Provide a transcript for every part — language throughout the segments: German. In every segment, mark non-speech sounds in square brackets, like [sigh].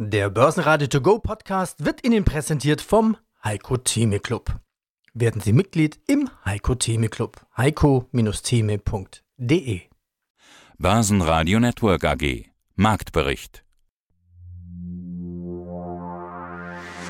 Der Börsenradio To Go Podcast wird Ihnen präsentiert vom Heiko Theme Club. Werden Sie Mitglied im Heiko Theme Club. heiko-theme.de Börsenradio Network AG Marktbericht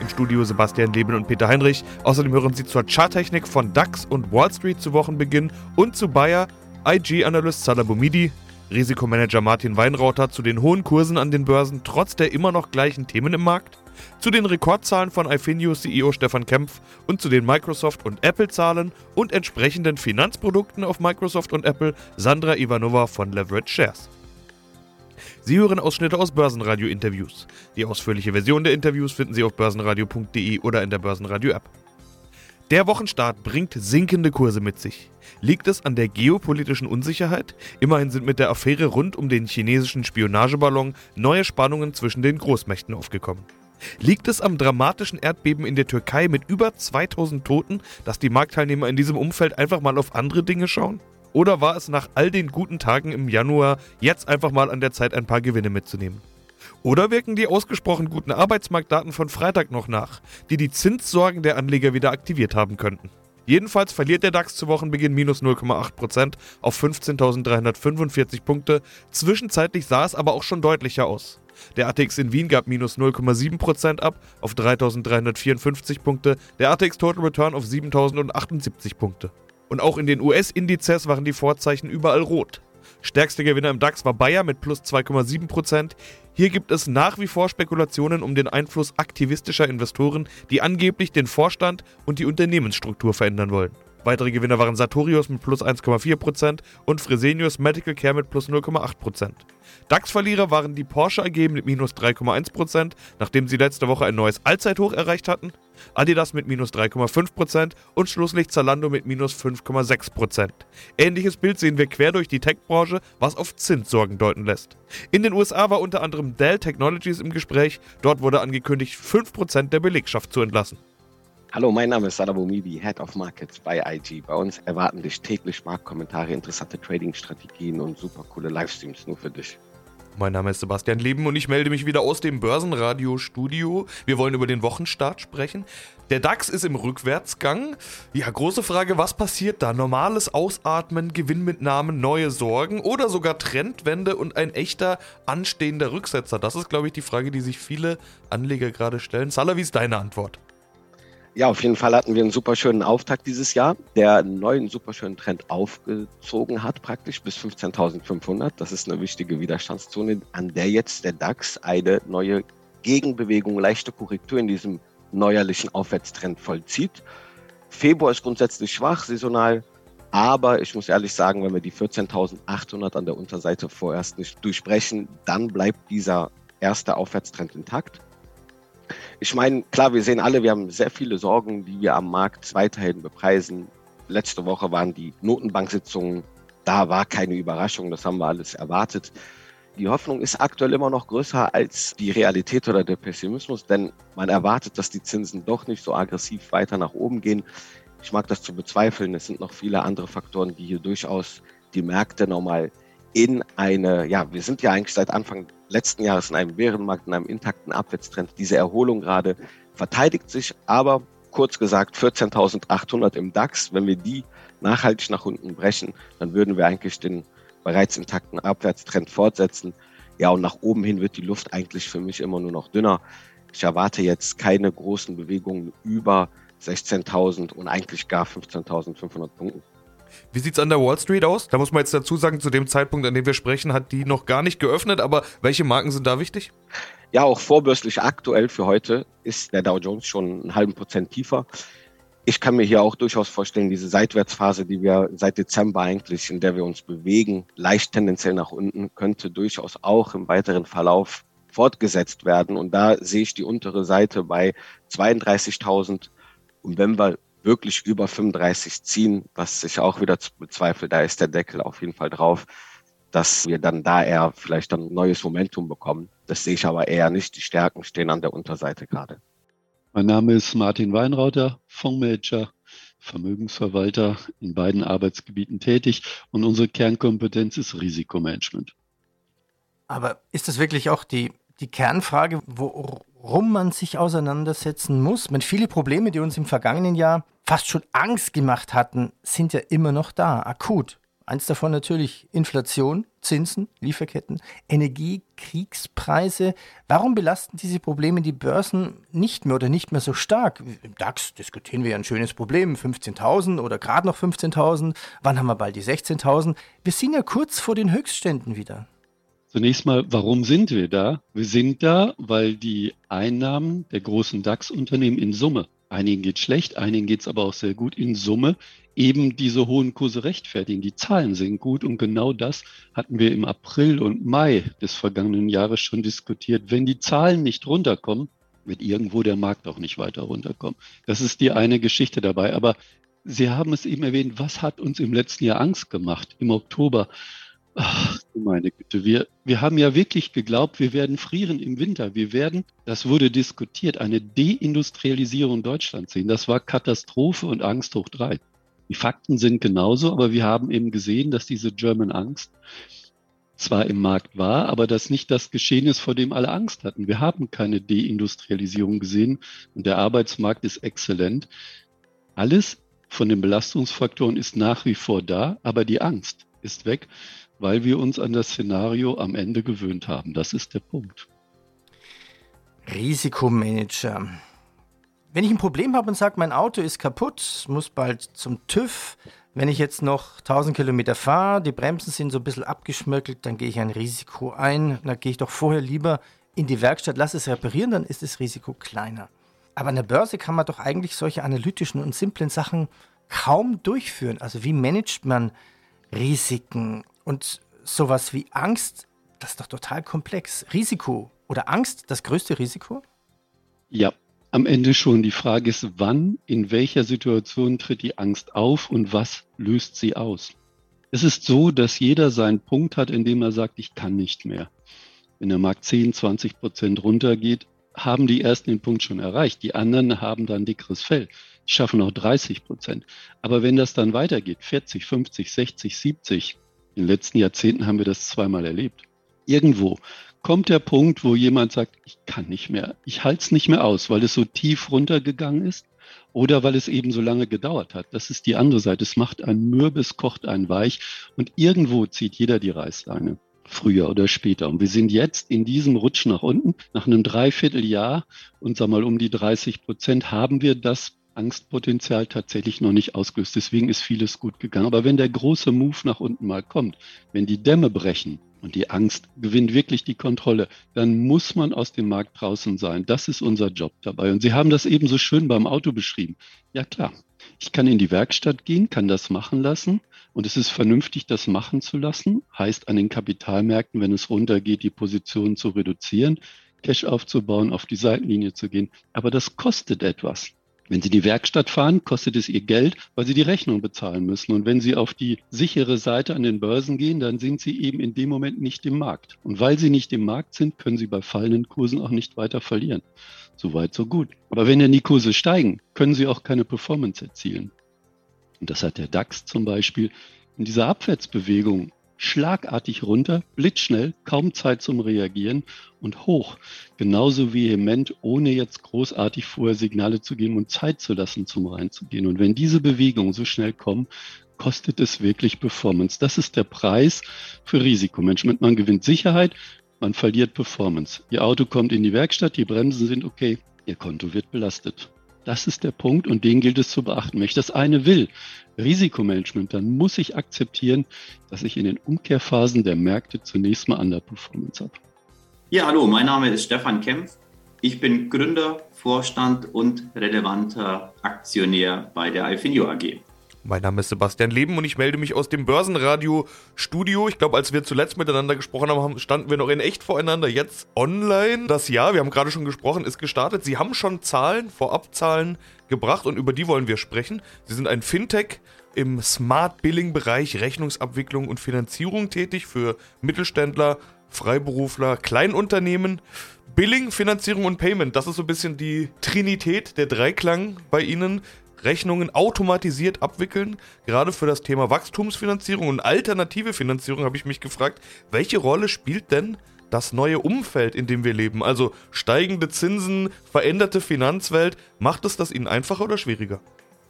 Im Studio Sebastian Leben und Peter Heinrich. Außerdem hören Sie zur Charttechnik von DAX und Wall Street zu Wochenbeginn und zu Bayer IG-Analyst Salah Boumidi, Risikomanager Martin Weinrauter zu den hohen Kursen an den Börsen trotz der immer noch gleichen Themen im Markt, zu den Rekordzahlen von Ifinio CEO Stefan Kempf und zu den Microsoft und Apple Zahlen und entsprechenden Finanzprodukten auf Microsoft und Apple Sandra Ivanova von Leverage Shares. Sie hören Ausschnitte aus Börsenradio-Interviews. Die ausführliche Version der Interviews finden Sie auf börsenradio.de oder in der Börsenradio-App. Der Wochenstart bringt sinkende Kurse mit sich. Liegt es an der geopolitischen Unsicherheit? Immerhin sind mit der Affäre rund um den chinesischen Spionageballon neue Spannungen zwischen den Großmächten aufgekommen. Liegt es am dramatischen Erdbeben in der Türkei mit über 2000 Toten, dass die Marktteilnehmer in diesem Umfeld einfach mal auf andere Dinge schauen? Oder war es nach all den guten Tagen im Januar jetzt einfach mal an der Zeit, ein paar Gewinne mitzunehmen? Oder wirken die ausgesprochen guten Arbeitsmarktdaten von Freitag noch nach, die die Zinssorgen der Anleger wieder aktiviert haben könnten? Jedenfalls verliert der DAX zu Wochenbeginn minus 0,8% auf 15.345 Punkte. Zwischenzeitlich sah es aber auch schon deutlicher aus. Der ATX in Wien gab minus 0,7% ab auf 3.354 Punkte, der ATX Total Return auf 7.078 Punkte. Und auch in den US-Indizes waren die Vorzeichen überall rot. Stärkster Gewinner im DAX war Bayer mit plus 2,7%. Hier gibt es nach wie vor Spekulationen um den Einfluss aktivistischer Investoren, die angeblich den Vorstand und die Unternehmensstruktur verändern wollen. Weitere Gewinner waren Sartorius mit plus 1,4% und Fresenius Medical Care mit plus 0,8%. DAX-Verlierer waren die Porsche AG mit minus 3,1%, nachdem sie letzte Woche ein neues Allzeithoch erreicht hatten, Adidas mit minus 3,5% und schlusslich Zalando mit minus 5,6%. Ähnliches Bild sehen wir quer durch die Tech-Branche, was auf Zinssorgen deuten lässt. In den USA war unter anderem Dell Technologies im Gespräch, dort wurde angekündigt, 5% der Belegschaft zu entlassen. Hallo, mein Name ist Sadabo Mibi, Head of Markets bei IG. Bei uns erwarten dich täglich Marktkommentare, interessante Trading-Strategien und super coole Livestreams nur für dich. Mein Name ist Sebastian Leben und ich melde mich wieder aus dem Börsenradio-Studio. Wir wollen über den Wochenstart sprechen. Der DAX ist im Rückwärtsgang. Ja, große Frage, was passiert da? Normales Ausatmen, Gewinnmitnahmen, neue Sorgen oder sogar Trendwende und ein echter anstehender Rücksetzer? Das ist, glaube ich, die Frage, die sich viele Anleger gerade stellen. Salah, wie ist deine Antwort? Ja, auf jeden Fall hatten wir einen super schönen Auftakt dieses Jahr, der einen neuen super schönen Trend aufgezogen hat, praktisch bis 15.500. Das ist eine wichtige Widerstandszone, an der jetzt der DAX eine neue Gegenbewegung, leichte Korrektur in diesem neuerlichen Aufwärtstrend vollzieht. Februar ist grundsätzlich schwach, saisonal, aber ich muss ehrlich sagen, wenn wir die 14.800 an der Unterseite vorerst nicht durchbrechen, dann bleibt dieser erste Aufwärtstrend intakt. Ich meine, klar, wir sehen alle, wir haben sehr viele Sorgen, die wir am Markt weiterhin bepreisen. Letzte Woche waren die Notenbanksitzungen, da war keine Überraschung, das haben wir alles erwartet. Die Hoffnung ist aktuell immer noch größer als die Realität oder der Pessimismus, denn man erwartet, dass die Zinsen doch nicht so aggressiv weiter nach oben gehen. Ich mag das zu bezweifeln. Es sind noch viele andere Faktoren, die hier durchaus die Märkte nochmal in eine, ja, wir sind ja eigentlich seit Anfang letzten Jahres in einem Bärenmarkt, in einem intakten Abwärtstrend. Diese Erholung gerade verteidigt sich, aber kurz gesagt 14.800 im DAX. Wenn wir die nachhaltig nach unten brechen, dann würden wir eigentlich den bereits intakten Abwärtstrend fortsetzen. Ja, und nach oben hin wird die Luft eigentlich für mich immer nur noch dünner. Ich erwarte jetzt keine großen Bewegungen über 16.000 und eigentlich gar 15.500 Punkten. Wie sieht es an der Wall Street aus? Da muss man jetzt dazu sagen, zu dem Zeitpunkt, an dem wir sprechen, hat die noch gar nicht geöffnet, aber welche Marken sind da wichtig? Ja, auch vorbörslich aktuell für heute ist der Dow Jones schon einen halben Prozent tiefer. Ich kann mir hier auch durchaus vorstellen, diese Seitwärtsphase, die wir seit Dezember eigentlich, in der wir uns bewegen, leicht tendenziell nach unten, könnte durchaus auch im weiteren Verlauf fortgesetzt werden. Und da sehe ich die untere Seite bei 32.000. Und wenn wir wirklich über 35 ziehen, was ich auch wieder bezweifle, da ist der Deckel auf jeden Fall drauf, dass wir dann da eher vielleicht dann neues Momentum bekommen. Das sehe ich aber eher nicht. Die Stärken stehen an der Unterseite gerade. Mein Name ist Martin Weinrauter, Fondsmanager, Vermögensverwalter in beiden Arbeitsgebieten tätig und unsere Kernkompetenz ist Risikomanagement. Aber ist das wirklich auch die die Kernfrage, worum man sich auseinandersetzen muss. Meine, viele Probleme, die uns im vergangenen Jahr fast schon Angst gemacht hatten, sind ja immer noch da, akut. Eins davon natürlich Inflation, Zinsen, Lieferketten, Energie, Kriegspreise. Warum belasten diese Probleme die Börsen nicht mehr oder nicht mehr so stark? Im DAX diskutieren wir ja ein schönes Problem, 15.000 oder gerade noch 15.000. Wann haben wir bald die 16.000? Wir sind ja kurz vor den Höchstständen wieder. Zunächst mal, warum sind wir da? Wir sind da, weil die Einnahmen der großen DAX-Unternehmen in Summe, einigen geht schlecht, einigen geht es aber auch sehr gut, in Summe eben diese hohen Kurse rechtfertigen. Die Zahlen sind gut und genau das hatten wir im April und Mai des vergangenen Jahres schon diskutiert. Wenn die Zahlen nicht runterkommen, wird irgendwo der Markt auch nicht weiter runterkommen. Das ist die eine Geschichte dabei. Aber Sie haben es eben erwähnt, was hat uns im letzten Jahr Angst gemacht? Im Oktober. Ach, meine Güte, wir, wir haben ja wirklich geglaubt, wir werden frieren im Winter. Wir werden, das wurde diskutiert, eine Deindustrialisierung Deutschlands sehen. Das war Katastrophe und Angst hoch drei. Die Fakten sind genauso, aber wir haben eben gesehen, dass diese German Angst zwar im Markt war, aber das nicht das Geschehen ist, vor dem alle Angst hatten. Wir haben keine Deindustrialisierung gesehen und der Arbeitsmarkt ist exzellent. Alles von den Belastungsfaktoren ist nach wie vor da, aber die Angst ist weg, weil wir uns an das Szenario am Ende gewöhnt haben. Das ist der Punkt. Risikomanager. Wenn ich ein Problem habe und sage, mein Auto ist kaputt, muss bald zum TÜV, wenn ich jetzt noch 1000 Kilometer fahre, die Bremsen sind so ein bisschen abgeschmöckelt, dann gehe ich ein Risiko ein. Dann gehe ich doch vorher lieber in die Werkstatt, lass es reparieren, dann ist das Risiko kleiner. Aber an der Börse kann man doch eigentlich solche analytischen und simplen Sachen kaum durchführen. Also wie managt man Risiken und sowas wie Angst? Das ist doch total komplex. Risiko oder Angst das größte Risiko? Ja, am Ende schon. Die Frage ist, wann, in welcher Situation tritt die Angst auf und was löst sie aus? Es ist so, dass jeder seinen Punkt hat, in dem er sagt, ich kann nicht mehr. Wenn der Markt 10, 20 Prozent runtergeht, haben die ersten den Punkt schon erreicht. Die anderen haben dann dickeres Fell. Schaffen auch 30 Prozent. Aber wenn das dann weitergeht, 40, 50, 60, 70, in den letzten Jahrzehnten haben wir das zweimal erlebt. Irgendwo kommt der Punkt, wo jemand sagt, ich kann nicht mehr, ich halte es nicht mehr aus, weil es so tief runtergegangen ist oder weil es eben so lange gedauert hat. Das ist die andere Seite. Es macht ein Mürbis, kocht ein Weich und irgendwo zieht jeder die Reißleine. Früher oder später. Und wir sind jetzt in diesem Rutsch nach unten. Nach einem Dreivierteljahr und sag mal um die 30 Prozent haben wir das Angstpotenzial tatsächlich noch nicht ausgelöst. Deswegen ist vieles gut gegangen. Aber wenn der große Move nach unten mal kommt, wenn die Dämme brechen, und die Angst gewinnt wirklich die Kontrolle, dann muss man aus dem Markt draußen sein. Das ist unser Job dabei. Und Sie haben das eben so schön beim Auto beschrieben. Ja klar, ich kann in die Werkstatt gehen, kann das machen lassen. Und es ist vernünftig, das machen zu lassen. Heißt an den Kapitalmärkten, wenn es runtergeht, die Positionen zu reduzieren, Cash aufzubauen, auf die Seitenlinie zu gehen. Aber das kostet etwas. Wenn Sie die Werkstatt fahren, kostet es Ihr Geld, weil Sie die Rechnung bezahlen müssen. Und wenn Sie auf die sichere Seite an den Börsen gehen, dann sind Sie eben in dem Moment nicht im Markt. Und weil Sie nicht im Markt sind, können Sie bei fallenden Kursen auch nicht weiter verlieren. So weit, so gut. Aber wenn dann die Kurse steigen, können Sie auch keine Performance erzielen. Und das hat der DAX zum Beispiel in dieser Abwärtsbewegung schlagartig runter, blitzschnell, kaum Zeit zum Reagieren und hoch. Genauso vehement, ohne jetzt großartig vorher Signale zu geben und Zeit zu lassen, zum reinzugehen. Und wenn diese Bewegungen so schnell kommen, kostet es wirklich Performance. Das ist der Preis für Risikomanagement. Man gewinnt Sicherheit, man verliert Performance. Ihr Auto kommt in die Werkstatt, die Bremsen sind okay, Ihr Konto wird belastet. Das ist der Punkt und den gilt es zu beachten. Wenn ich das eine will, Risikomanagement, dann muss ich akzeptieren, dass ich in den Umkehrphasen der Märkte zunächst mal Underperformance habe. Ja, hallo, mein Name ist Stefan Kempf. Ich bin Gründer, Vorstand und relevanter Aktionär bei der Alfinio AG. Mein Name ist Sebastian Leben und ich melde mich aus dem Börsenradio-Studio. Ich glaube, als wir zuletzt miteinander gesprochen haben, standen wir noch in echt voreinander. Jetzt online. Das Jahr, wir haben gerade schon gesprochen, ist gestartet. Sie haben schon Zahlen, Vorabzahlen gebracht und über die wollen wir sprechen. Sie sind ein Fintech im Smart Billing Bereich Rechnungsabwicklung und Finanzierung tätig für Mittelständler, Freiberufler, Kleinunternehmen. Billing, Finanzierung und Payment, das ist so ein bisschen die Trinität, der Dreiklang bei Ihnen. Rechnungen automatisiert abwickeln. Gerade für das Thema Wachstumsfinanzierung und alternative Finanzierung habe ich mich gefragt, welche Rolle spielt denn das neue Umfeld, in dem wir leben? Also steigende Zinsen, veränderte Finanzwelt, macht es das Ihnen einfacher oder schwieriger?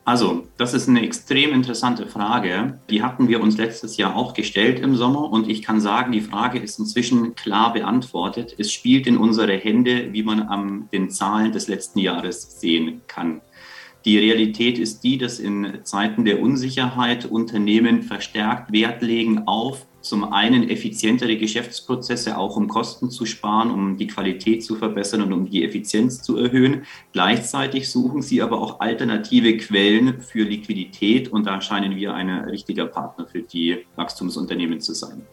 Also, das ist eine extrem interessante Frage. Die hatten wir uns letztes Jahr auch gestellt im Sommer und ich kann sagen, die Frage ist inzwischen klar beantwortet. Es spielt in unsere Hände, wie man an den Zahlen des letzten Jahres sehen kann. Die Realität ist die, dass in Zeiten der Unsicherheit Unternehmen verstärkt Wert legen auf zum einen effizientere Geschäftsprozesse, auch um Kosten zu sparen, um die Qualität zu verbessern und um die Effizienz zu erhöhen. Gleichzeitig suchen sie aber auch alternative Quellen für Liquidität und da scheinen wir ein richtiger Partner für die Wachstumsunternehmen zu sein.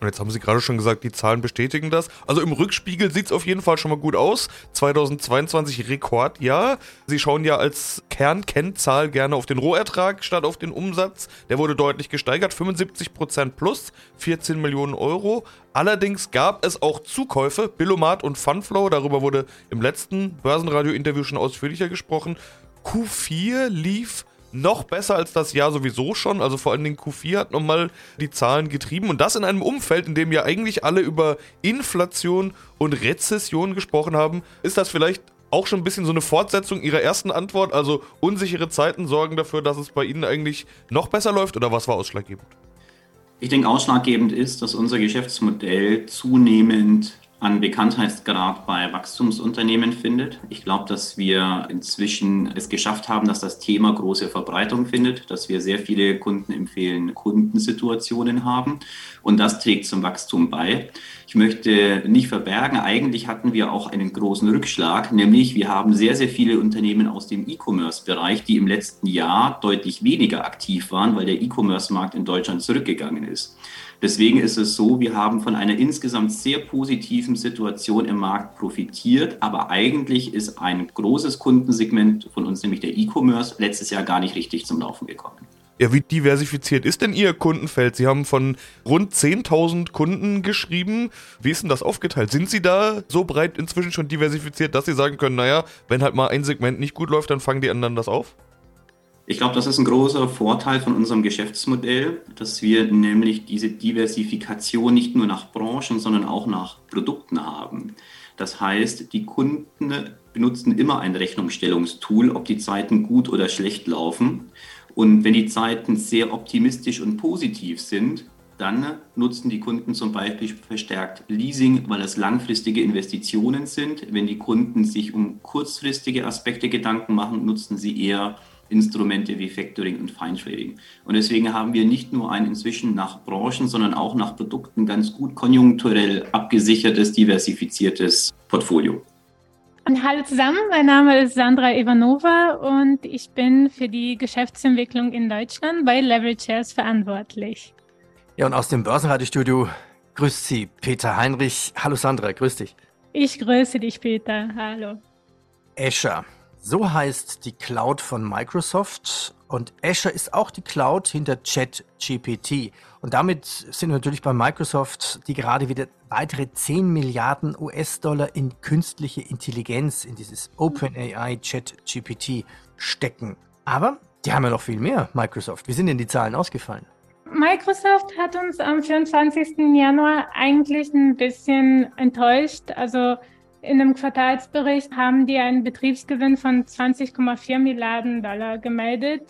Und jetzt haben Sie gerade schon gesagt, die Zahlen bestätigen das. Also im Rückspiegel sieht es auf jeden Fall schon mal gut aus. 2022 Rekordjahr. Sie schauen ja als Kernkennzahl gerne auf den Rohertrag statt auf den Umsatz. Der wurde deutlich gesteigert, 75% plus, 14 Millionen Euro. Allerdings gab es auch Zukäufe, Billomat und Funflow. Darüber wurde im letzten Börsenradio-Interview schon ausführlicher gesprochen. Q4 lief noch besser als das Jahr sowieso schon. Also vor allen Dingen Q4 hat nochmal die Zahlen getrieben. Und das in einem Umfeld, in dem ja eigentlich alle über Inflation und Rezession gesprochen haben. Ist das vielleicht auch schon ein bisschen so eine Fortsetzung Ihrer ersten Antwort? Also unsichere Zeiten sorgen dafür, dass es bei Ihnen eigentlich noch besser läuft oder was war ausschlaggebend? Ich denke, ausschlaggebend ist, dass unser Geschäftsmodell zunehmend an Bekanntheitsgrad bei Wachstumsunternehmen findet. Ich glaube, dass wir inzwischen es geschafft haben, dass das Thema große Verbreitung findet, dass wir sehr viele Kunden empfehlen, Kundensituationen haben und das trägt zum Wachstum bei. Ich möchte nicht verbergen, eigentlich hatten wir auch einen großen Rückschlag, nämlich wir haben sehr, sehr viele Unternehmen aus dem E-Commerce-Bereich, die im letzten Jahr deutlich weniger aktiv waren, weil der E-Commerce-Markt in Deutschland zurückgegangen ist. Deswegen ist es so, wir haben von einer insgesamt sehr positiven Situation im Markt profitiert, aber eigentlich ist ein großes Kundensegment von uns, nämlich der E-Commerce, letztes Jahr gar nicht richtig zum Laufen gekommen. Ja, wie diversifiziert ist denn Ihr Kundenfeld? Sie haben von rund 10.000 Kunden geschrieben. Wie ist denn das aufgeteilt? Sind Sie da so breit inzwischen schon diversifiziert, dass Sie sagen können, naja, wenn halt mal ein Segment nicht gut läuft, dann fangen die anderen das auf? Ich glaube, das ist ein großer Vorteil von unserem Geschäftsmodell, dass wir nämlich diese Diversifikation nicht nur nach Branchen, sondern auch nach Produkten haben. Das heißt, die Kunden benutzen immer ein Rechnungsstellungstool, ob die Zeiten gut oder schlecht laufen. Und wenn die Zeiten sehr optimistisch und positiv sind, dann nutzen die Kunden zum Beispiel verstärkt Leasing, weil es langfristige Investitionen sind. Wenn die Kunden sich um kurzfristige Aspekte Gedanken machen, nutzen sie eher Instrumente wie Factoring und Trading. Und deswegen haben wir nicht nur ein inzwischen nach Branchen, sondern auch nach Produkten ganz gut konjunkturell abgesichertes, diversifiziertes Portfolio. Hallo zusammen, mein Name ist Sandra Ivanova und ich bin für die Geschäftsentwicklung in Deutschland bei Leverage Shares verantwortlich. Ja, und aus dem Börsenradiostudio grüßt Sie Peter Heinrich. Hallo Sandra, grüß dich. Ich grüße dich, Peter. Hallo. Azure. So heißt die Cloud von Microsoft und Azure ist auch die Cloud hinter ChatGPT. Und damit sind wir natürlich bei Microsoft, die gerade wieder weitere 10 Milliarden US-Dollar in künstliche Intelligenz, in dieses OpenAI ChatGPT stecken. Aber die haben ja noch viel mehr, Microsoft. Wie sind denn die Zahlen ausgefallen? Microsoft hat uns am 24. Januar eigentlich ein bisschen enttäuscht. Also in dem Quartalsbericht haben die einen Betriebsgewinn von 20,4 Milliarden Dollar gemeldet.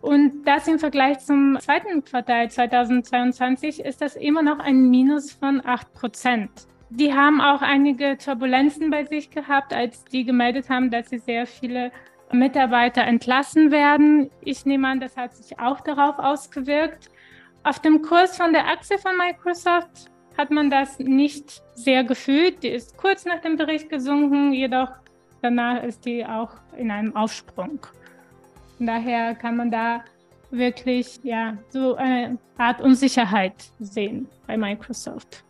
Und das im Vergleich zum zweiten Quartal 2022 ist das immer noch ein Minus von 8 Prozent. Die haben auch einige Turbulenzen bei sich gehabt, als die gemeldet haben, dass sie sehr viele Mitarbeiter entlassen werden. Ich nehme an, das hat sich auch darauf ausgewirkt. Auf dem Kurs von der Aktie von Microsoft hat man das nicht sehr gefühlt. Die ist kurz nach dem Bericht gesunken, jedoch danach ist die auch in einem Aufsprung. Von daher kann man da wirklich ja, so eine Art Unsicherheit sehen bei Microsoft.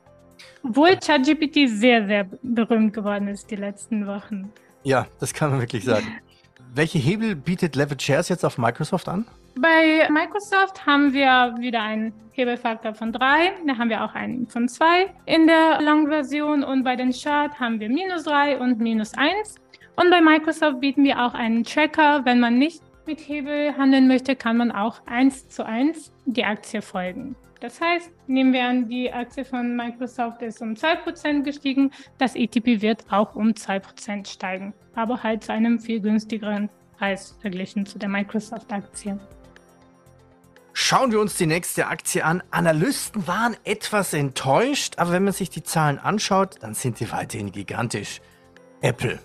Obwohl ChatGPT sehr, sehr berühmt geworden ist die letzten Wochen. Ja, das kann man wirklich sagen. [laughs] Welche Hebel bietet Level Shares jetzt auf Microsoft an? Bei Microsoft haben wir wieder einen Hebelfaktor von 3, da haben wir auch einen von 2 in der Long-Version und bei den Chart haben wir minus 3 und minus 1. Und bei Microsoft bieten wir auch einen Tracker. Wenn man nicht mit Hebel handeln möchte, kann man auch 1 zu 1 die Aktie folgen. Das heißt, nehmen wir an, die Aktie von Microsoft ist um 2% gestiegen, das ETP wird auch um 2% steigen, aber halt zu einem viel günstigeren Preis verglichen zu der Microsoft-Aktie. Schauen wir uns die nächste Aktie an. Analysten waren etwas enttäuscht, aber wenn man sich die Zahlen anschaut, dann sind die weiterhin gigantisch. Apple.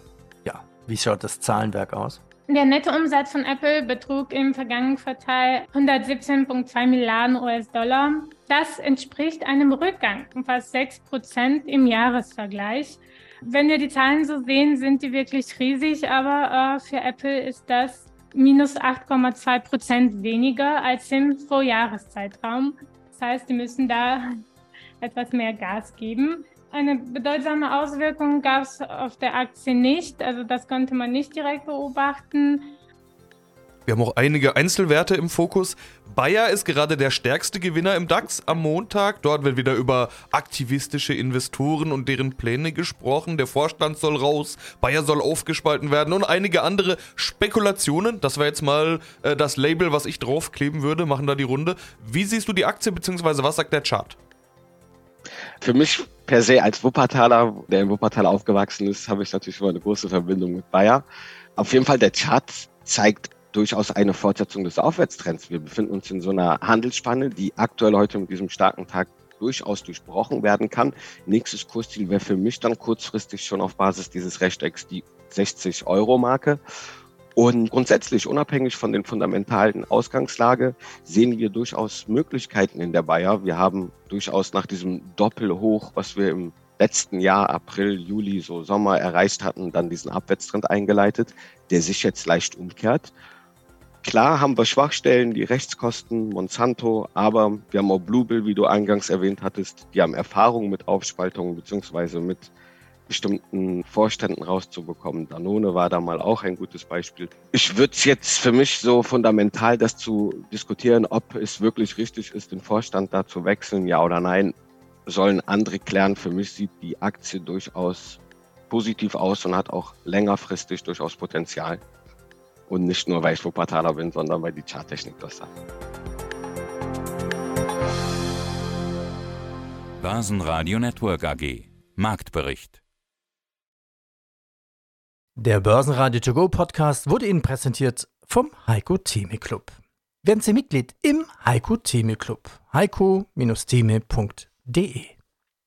Ja, wie schaut das Zahlenwerk aus? Der Nettoumsatz von Apple betrug im vergangenen Quartal 117,2 Milliarden US-Dollar. Das entspricht einem Rückgang von fast 6 Prozent im Jahresvergleich. Wenn wir die Zahlen so sehen, sind die wirklich riesig, aber äh, für Apple ist das minus 8,2 Prozent weniger als im Vorjahreszeitraum. Das heißt, die müssen da [laughs] etwas mehr Gas geben. Eine bedeutsame Auswirkung gab es auf der Aktie nicht, also das konnte man nicht direkt beobachten. Wir haben auch einige Einzelwerte im Fokus. Bayer ist gerade der stärkste Gewinner im DAX am Montag. Dort wird wieder über aktivistische Investoren und deren Pläne gesprochen. Der Vorstand soll raus, Bayer soll aufgespalten werden und einige andere Spekulationen. Das war jetzt mal äh, das Label, was ich draufkleben würde, machen da die Runde. Wie siehst du die Aktie, beziehungsweise was sagt der Chart? Für mich per se als Wuppertaler, der in Wuppertal aufgewachsen ist, habe ich natürlich immer eine große Verbindung mit Bayer. Auf jeden Fall, der Chart zeigt durchaus eine Fortsetzung des Aufwärtstrends. Wir befinden uns in so einer Handelsspanne, die aktuell heute mit diesem starken Tag durchaus durchbrochen werden kann. Nächstes Kursziel wäre für mich dann kurzfristig schon auf Basis dieses Rechtecks die 60 Euro Marke. Und grundsätzlich, unabhängig von den fundamentalen Ausgangslage, sehen wir durchaus Möglichkeiten in der Bayer. Wir haben durchaus nach diesem Doppelhoch, was wir im letzten Jahr, April, Juli, so Sommer erreicht hatten, dann diesen Abwärtstrend eingeleitet, der sich jetzt leicht umkehrt. Klar haben wir Schwachstellen, die Rechtskosten, Monsanto, aber wir haben auch Bluebill, wie du eingangs erwähnt hattest, die haben Erfahrung mit Aufspaltungen beziehungsweise mit bestimmten Vorständen rauszubekommen. Danone war da mal auch ein gutes Beispiel. Ich würde es jetzt für mich so fundamental, das zu diskutieren, ob es wirklich richtig ist, den Vorstand da zu wechseln, ja oder nein, sollen andere klären. Für mich sieht die Aktie durchaus positiv aus und hat auch längerfristig durchaus Potenzial. Und nicht nur, weil ich Wuppertaler bin, sondern weil die Charttechnik das sagt. Börsenradio Network AG Marktbericht Der Börsenradio To Go Podcast wurde Ihnen präsentiert vom Heiko Theme Club. Werden Sie Mitglied im Heiko Theme Club. heiko-theme.de